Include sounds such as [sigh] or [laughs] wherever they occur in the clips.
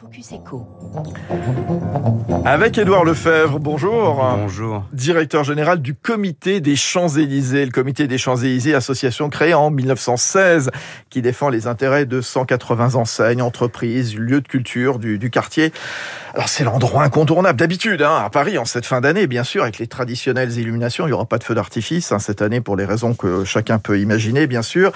Focus Echo. Avec Édouard Lefebvre, bonjour. Bonjour. Directeur général du Comité des Champs-Élysées. Le Comité des Champs-Élysées, association créée en 1916, qui défend les intérêts de 180 enseignes, entreprises, lieux de culture du, du quartier. Alors c'est l'endroit incontournable d'habitude, hein, à Paris, en cette fin d'année, bien sûr, avec les traditionnelles illuminations. Il n'y aura pas de feu d'artifice hein, cette année pour les raisons que chacun peut imaginer, bien sûr.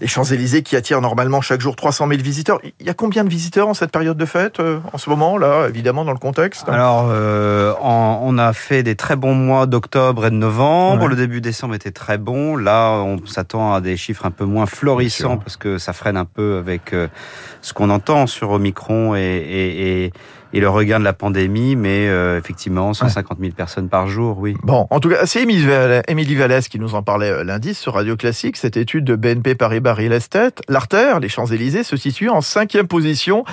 Les Champs-Élysées qui attirent normalement chaque jour 300 000 visiteurs. Il y a combien de visiteurs en cette période de fête, euh, en ce moment, là, évidemment, dans le contexte Alors, euh, en- on a fait des très bons mois d'octobre et de novembre. Ouais. Le début décembre était très bon. Là, on s'attend à des chiffres un peu moins florissants parce que ça freine un peu avec euh, ce qu'on entend sur Omicron et, et, et, et le regain de la pandémie. Mais euh, effectivement, 150 000 personnes par jour, oui. Bon, en tout cas, c'est Émilie Vallès, qui nous en parlait euh, lundi sur Radio Classique. Cette étude de BNP Paribas Real Estate, l'artère, les Champs-Élysées, se situe en cinquième position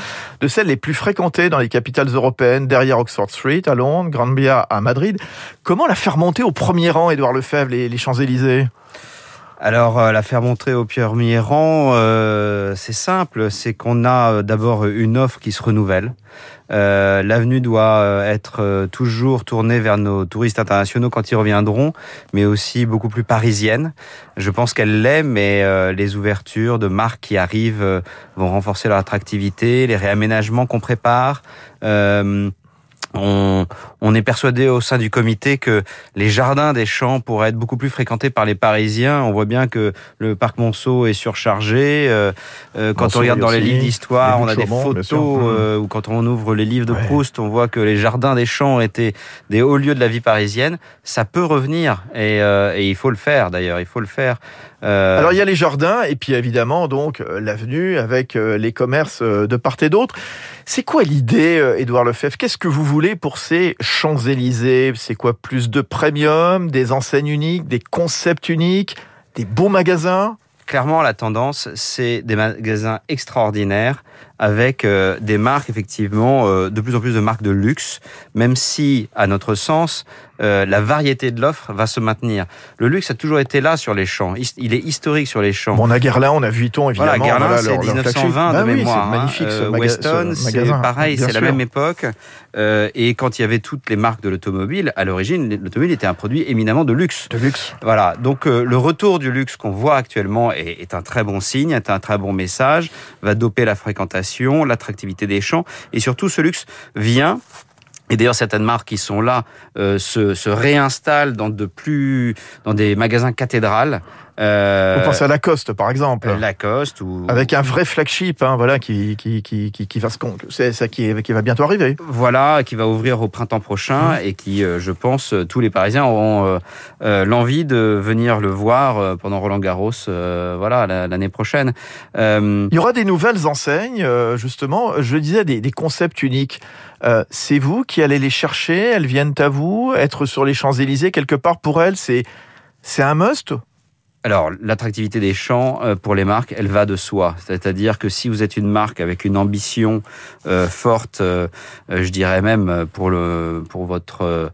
de celles les plus fréquentées dans les capitales européennes, derrière Oxford Street à Londres, Grand Via à Madrid. Comment la faire monter au premier rang, Édouard Lefebvre, les, les Champs-Élysées? Alors, euh, la faire montrer au premier rang, euh, c'est simple. C'est qu'on a euh, d'abord une offre qui se renouvelle. Euh, L'avenue doit être toujours tournée vers nos touristes internationaux quand ils reviendront, mais aussi beaucoup plus parisienne. Je pense qu'elle l'est, mais les ouvertures de marques qui arrivent vont renforcer leur attractivité, les réaménagements qu'on prépare. Euh, on, on est persuadé au sein du comité que les jardins des champs pourraient être beaucoup plus fréquentés par les Parisiens. On voit bien que le parc Monceau est surchargé. Euh, euh, quand Monceau on regarde dans les livres d'histoire, on a des photos, Mhm. euh, ou quand on ouvre les livres de Ouais. Proust, on voit que les jardins des champs étaient des hauts lieux de la vie parisienne. Ça peut revenir et, euh, et il faut le faire d'ailleurs. Il faut le faire. Euh, Alors il y a les jardins et puis évidemment donc euh, l'avenue avec euh, les commerces de part et d'autre. C'est quoi l'idée, Édouard Lefebvre? Qu'est-ce que vous voulez pour ces Champs-Élysées? C'est quoi Plus de premium, des enseignes uniques, des concepts uniques, des beaux magasins? Clairement, la tendance, c'est des magasins extraordinaires avec euh, des marques, effectivement, euh, de plus en plus de marques de luxe, même si, à notre sens, euh, la variété de l'offre va se maintenir. Le luxe a toujours été là sur les champs. Il est historique sur les champs. Bon, on a Guerlain, on a Vuitton évidemment. Voilà, Guerlain, voilà, c'est leur- leur flagship. 1920 de Bah oui, mémoire. c'est magnifique hein. ce, Weston, ce c'est magasin. pareil, c'est la même époque. Et quand il y avait toutes les marques de l'automobile, à l'origine, l'automobile était un produit éminemment de luxe. De luxe. Voilà, donc le retour du luxe qu'on voit actuellement est, est un très bon signe, est un très bon message, va doper la fréquentation, l'attractivité des champs, et surtout ce luxe vient. Et d'ailleurs, certaines marques qui sont là euh, se, se réinstallent dans de plus dans des magasins cathédrales. Euh, Vous pensez à Lacoste par exemple Lacoste ou avec un vrai flagship, hein, voilà, qui qui qui qui, qui va se c'est ça qui, qui va bientôt arriver. Voilà, qui va ouvrir au printemps prochain et qui, euh, je pense, euh, tous les Parisiens auront euh, euh, l'envie de venir le voir pendant Roland Garros, euh, voilà, la- l'année prochaine. Euh, Il y aura des nouvelles enseignes, justement. Je disais des, des concepts uniques. Euh, c'est vous qui allez les chercher. Elles viennent à vous. Être sur les Champs Élysées quelque part pour elles, c'est c'est un must? Alors, l'attractivité des champs euh, pour les marques, elle va de soi. C'est-à-dire que si vous êtes une marque avec une ambition euh, forte, euh, euh, je dirais même euh, pour le pour votre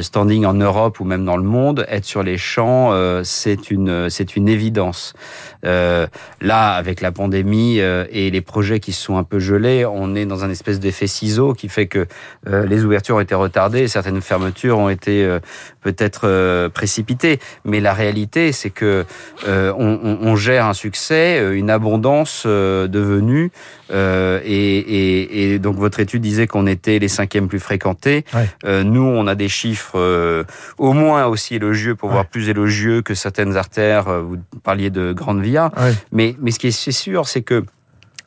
standing en Europe ou même dans le monde, être sur les champs, euh, c'est une c'est une évidence. Là, avec la pandémie et les projets qui sont un peu gelés, on est dans un espèce d'effet ciseau qui fait que les ouvertures ont été retardées, et certaines fermetures ont été peut-être précipitées. Mais la réalité, c'est que on, on- on gère un succès, euh, une abondance euh, de venues, euh, et, et- et donc votre étude disait qu'on était les cinquièmes plus fréquentés. Ouais. Euh, nous, on a des chiffres euh, au moins aussi élogieux, pour Ouais. voir plus élogieux que certaines artères. euh, Vous parliez de Grande Via, Ouais. mais mais ce qui est sûr, c'est que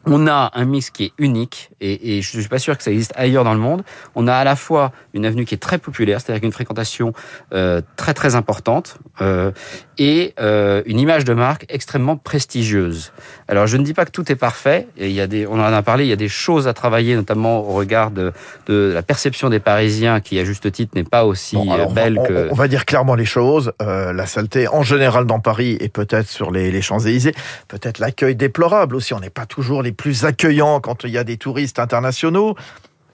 on a un mix qui est unique et, et je suis pas sûr que ça existe ailleurs dans le monde. On a à la fois une avenue qui est très populaire, c'est-à-dire une fréquentation euh, très très importante euh, et euh, une image de marque extrêmement prestigieuse. Alors je ne dis pas que tout est parfait. Et il y a des, on en a parlé, il y a des choses à travailler, notamment au regard de, de la perception des Parisiens, qui à juste titre n'est pas aussi Bon, alors, euh, on va- belle que. on va dire clairement les choses. Euh, la saleté en général dans Paris et peut-être sur les, les Champs Élysées. Peut-être l'accueil déplorable aussi. On n'est pas toujours les plus accueillants quand il y a des touristes internationaux.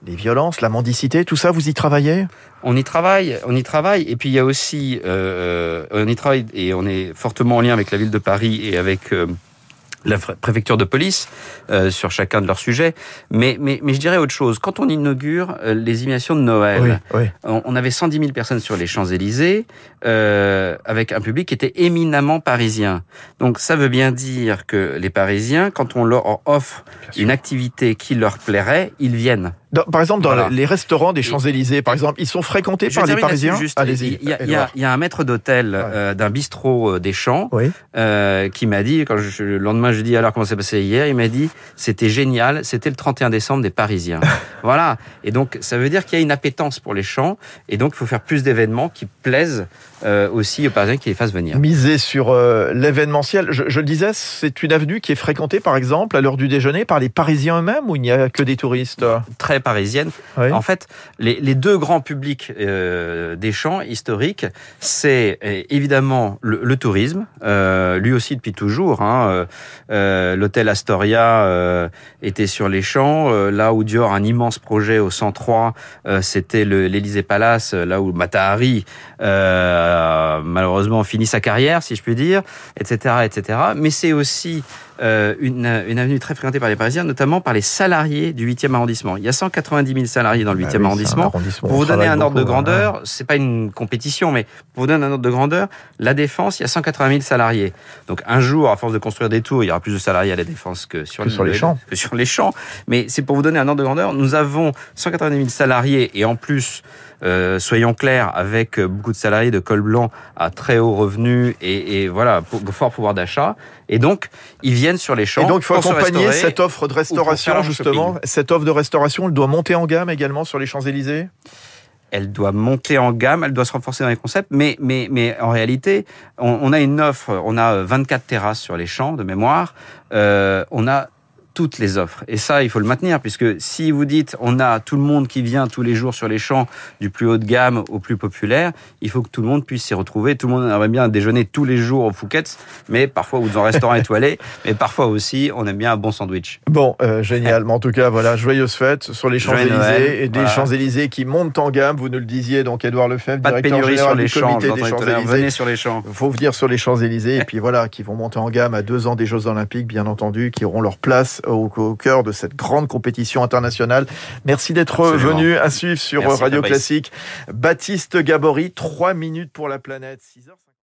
Les violences, la mendicité, tout ça, vous y travaillez? On y travaille, on y travaille. Et puis il y a aussi, euh, on y travaille et on est fortement en lien avec la ville de Paris et avec euh, la préfecture de police euh, sur chacun de leurs sujets. Mais, mais, mais je dirais autre chose. Quand on inaugure euh, les imitations de Noël, On, avait 110 000 personnes sur les Champs-Élysées, euh, avec un public qui était éminemment parisien. Donc ça veut bien dire que les Parisiens, quand on leur offre une activité qui leur plairait, ils viennent par exemple, dans les restaurants des Champs-Élysées, par exemple, ils sont fréquentés par les Parisiens. Allez-y. Il, y, a un maître d'hôtel euh, d'un bistrot euh, des Champs euh, qui m'a dit, quand je, le lendemain, je dis alors comment c'est passé hier, il m'a dit c'était génial, c'était le 31 décembre des Parisiens. [laughs] voilà. Et donc, ça veut dire qu'il y a une appétence pour les Champs, et donc il faut faire plus d'événements qui plaisent aussi aux Parisiens qui les fassent venir. Miser sur l'événementiel. Je, je, le disais, c'est une avenue qui est fréquentée, par exemple, à l'heure du déjeuner par les Parisiens eux-mêmes, ou il n'y a que des touristes? Très parisienne. En fait, les, deux grands publics euh, des champs historiques, c'est euh, évidemment le, tourisme, euh, lui aussi depuis toujours. Hein, L'hôtel Astoria était sur les champs, là où Dior a un immense projet au 103, c'était l'Élysée Palace, là où Matahari malheureusement finit sa carrière, si je puis dire, etc., etc. Mais c'est aussi euh, une, une, avenue très fréquentée par les Parisiens, notamment par les salariés du 8e arrondissement. Il y a 190 000 salariés dans le 8e ah arrondissement. Pour vous donner un ordre de grandeur, c'est pas une compétition, mais pour vous donner un ordre de grandeur, la Défense, il y a 180 000 salariés. Donc un jour, à force de construire des tours, il y aura plus de salariés à la Défense que sur, sur les champs. Que sur les champs. Mais c'est pour vous donner un ordre de grandeur. Nous avons 190 000 salariés et en plus euh, soyons clairs, avec beaucoup de salariés de col blanc à très haut revenu et, et voilà, fort pouvoir d'achat. Et donc, ils viennent sur les champs. Et donc, il faut accompagner cette offre de restauration, justement. Cette offre de restauration, elle doit monter en gamme également sur les Champs-Élysées? Elle doit monter en gamme, elle doit se renforcer dans les concepts, mais, mais, mais en réalité, on, on a une offre, on a 24 terrasses sur les champs de mémoire, euh, on a toutes les offres. Et ça, il faut le maintenir, puisque si vous dites on a tout le monde qui vient tous les jours sur les champs, du plus haut de gamme au plus populaire, il faut que tout le monde puisse s'y retrouver. Tout le monde aimerait bien déjeuner tous les jours au Fouquet's, mais parfois ou dans un restaurant [laughs] étoilé, mais parfois aussi on aime bien un bon sandwich. Bon, euh, génial. Mais en tout cas, voilà, joyeuse fête sur les Champs-Élysées et des Champs-Élysées qui montent en gamme. Vous nous le disiez, donc Edouard Lefebvre, Pas directeur de général sur les du comité champs, des Champs-Élysées. Venez sur les champs. Faut venir sur les Champs-Élysées et puis voilà, qui vont monter en gamme à deux ans des Jeux Olympiques, bien entendu, qui auront leur place au, au cœur de cette grande compétition internationale. Merci d'être venu à suivre sur Radio Classique. Baptiste Gabory, trois minutes pour la planète. 6 heures.